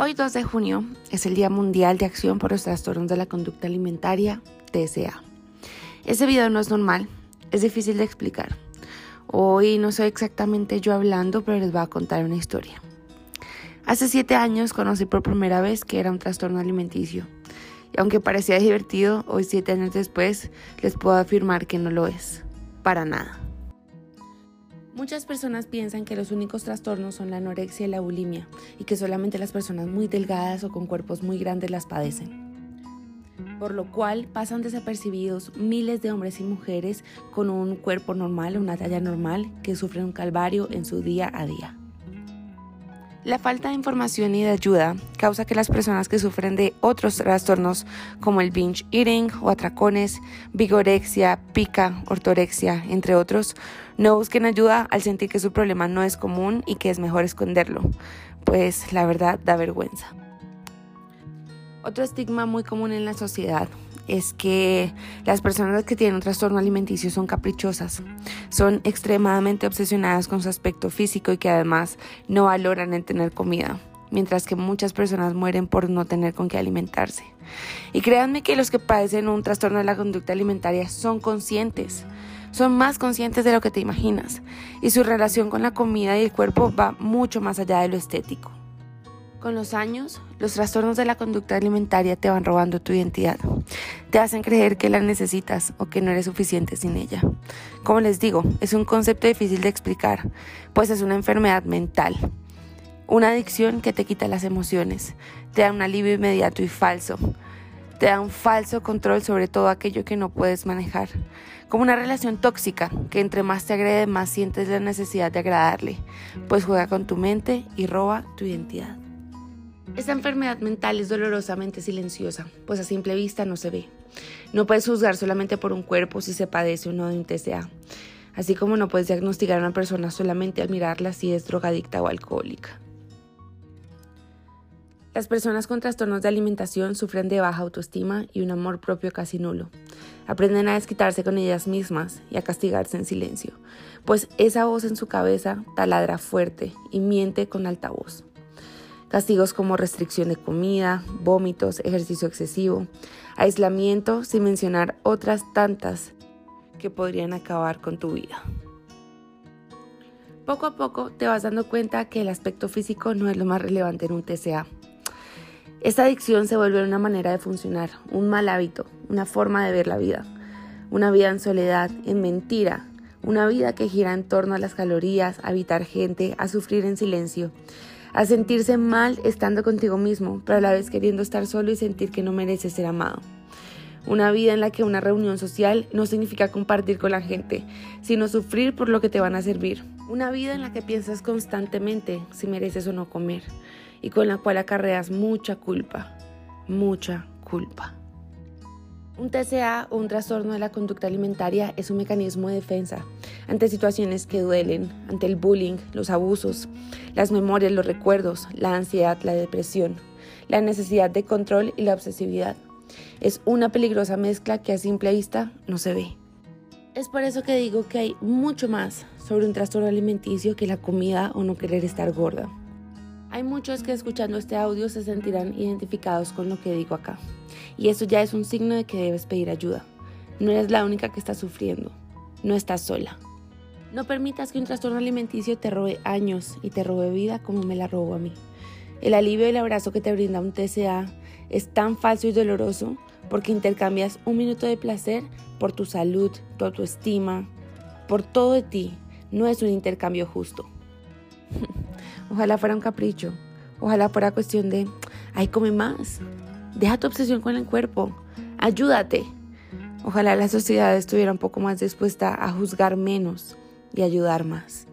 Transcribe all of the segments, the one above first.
Hoy 2 de junio es el Día Mundial de Acción por los Trastornos de la Conducta Alimentaria, TSA. Ese video no es normal, es difícil de explicar. Hoy no soy exactamente yo hablando, pero les voy a contar una historia. Hace 7 años conocí por primera vez que era un trastorno alimenticio. Y aunque parecía divertido, hoy 7 años después les puedo afirmar que no lo es. Para nada. Muchas personas piensan que los únicos trastornos son la anorexia y la bulimia y que solamente las personas muy delgadas o con cuerpos muy grandes las padecen. Por lo cual pasan desapercibidos miles de hombres y mujeres con un cuerpo normal, una talla normal, que sufren un calvario en su día a día. La falta de información y de ayuda causa que las personas que sufren de otros trastornos como el binge eating o atracones, vigorexia, pica, ortorexia, entre otros, no busquen ayuda al sentir que su problema no es común y que es mejor esconderlo, pues la verdad da vergüenza. Otro estigma muy común en la sociedad es que las personas que tienen un trastorno alimenticio son caprichosas, son extremadamente obsesionadas con su aspecto físico y que además no valoran el tener comida, mientras que muchas personas mueren por no tener con qué alimentarse. Y créanme que los que padecen un trastorno de la conducta alimentaria son conscientes, son más conscientes de lo que te imaginas, y su relación con la comida y el cuerpo va mucho más allá de lo estético. Con los años, los trastornos de la conducta alimentaria te van robando tu identidad. Te hacen creer que la necesitas o que no eres suficiente sin ella. Como les digo, es un concepto difícil de explicar, pues es una enfermedad mental. Una adicción que te quita las emociones, te da un alivio inmediato y falso. Te da un falso control sobre todo aquello que no puedes manejar. Como una relación tóxica, que entre más te agrede, más sientes la necesidad de agradarle, pues juega con tu mente y roba tu identidad. Esta enfermedad mental es dolorosamente silenciosa, pues a simple vista no se ve. No puedes juzgar solamente por un cuerpo si se padece o no de un TCA, así como no puedes diagnosticar a una persona solamente al mirarla si es drogadicta o alcohólica. Las personas con trastornos de alimentación sufren de baja autoestima y un amor propio casi nulo. Aprenden a desquitarse con ellas mismas y a castigarse en silencio, pues esa voz en su cabeza taladra fuerte y miente con alta voz. Castigos como restricción de comida, vómitos, ejercicio excesivo, aislamiento, sin mencionar otras tantas que podrían acabar con tu vida. Poco a poco te vas dando cuenta que el aspecto físico no es lo más relevante en un TCA. Esta adicción se vuelve una manera de funcionar, un mal hábito, una forma de ver la vida. Una vida en soledad, en mentira, una vida que gira en torno a las calorías, a evitar gente, a sufrir en silencio a sentirse mal estando contigo mismo, pero a la vez queriendo estar solo y sentir que no mereces ser amado. Una vida en la que una reunión social no significa compartir con la gente, sino sufrir por lo que te van a servir. Una vida en la que piensas constantemente si mereces o no comer y con la cual acarreas mucha culpa, mucha culpa. Un TCA o un trastorno de la conducta alimentaria es un mecanismo de defensa ante situaciones que duelen, ante el bullying, los abusos, las memorias, los recuerdos, la ansiedad, la depresión, la necesidad de control y la obsesividad. Es una peligrosa mezcla que a simple vista no se ve. Es por eso que digo que hay mucho más sobre un trastorno alimenticio que la comida o no querer estar gorda. Hay muchos que escuchando este audio se sentirán identificados con lo que digo acá. Y eso ya es un signo de que debes pedir ayuda. No eres la única que está sufriendo. No estás sola. No permitas que un trastorno alimenticio te robe años y te robe vida como me la robó a mí. El alivio y el abrazo que te brinda un TCA es tan falso y doloroso porque intercambias un minuto de placer por tu salud, tu autoestima, por todo de ti. No es un intercambio justo. Ojalá fuera un capricho. Ojalá fuera cuestión de, ay, come más. Deja tu obsesión con el cuerpo. Ayúdate. Ojalá la sociedad estuviera un poco más dispuesta a juzgar menos y ayudar más.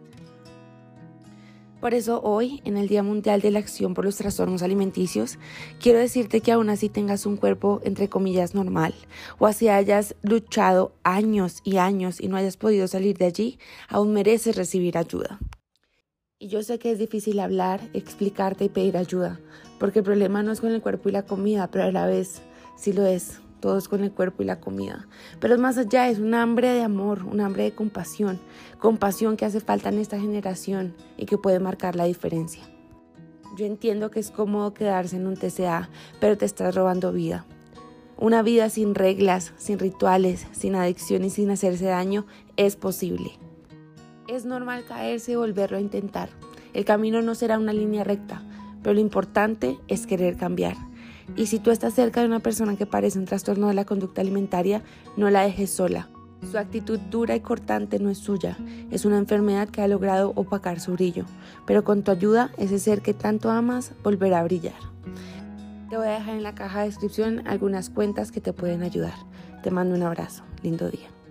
Por eso hoy, en el Día Mundial de la Acción por los Trastornos Alimenticios, quiero decirte que aún así tengas un cuerpo entre comillas normal, o así hayas luchado años y años y no hayas podido salir de allí, aún mereces recibir ayuda. Y yo sé que es difícil hablar, explicarte y pedir ayuda, porque el problema no es con el cuerpo y la comida, pero a la vez sí lo es, todo es con el cuerpo y la comida. Pero más allá, es un hambre de amor, un hambre de compasión, compasión que hace falta en esta generación y que puede marcar la diferencia. Yo entiendo que es cómodo quedarse en un TCA, pero te estás robando vida. Una vida sin reglas, sin rituales, sin adicción y sin hacerse daño es posible. Es normal caerse y volverlo a intentar. El camino no será una línea recta, pero lo importante es querer cambiar. Y si tú estás cerca de una persona que parece un trastorno de la conducta alimentaria, no la dejes sola. Su actitud dura y cortante no es suya, es una enfermedad que ha logrado opacar su brillo, pero con tu ayuda ese ser que tanto amas volverá a brillar. Te voy a dejar en la caja de descripción algunas cuentas que te pueden ayudar. Te mando un abrazo, lindo día.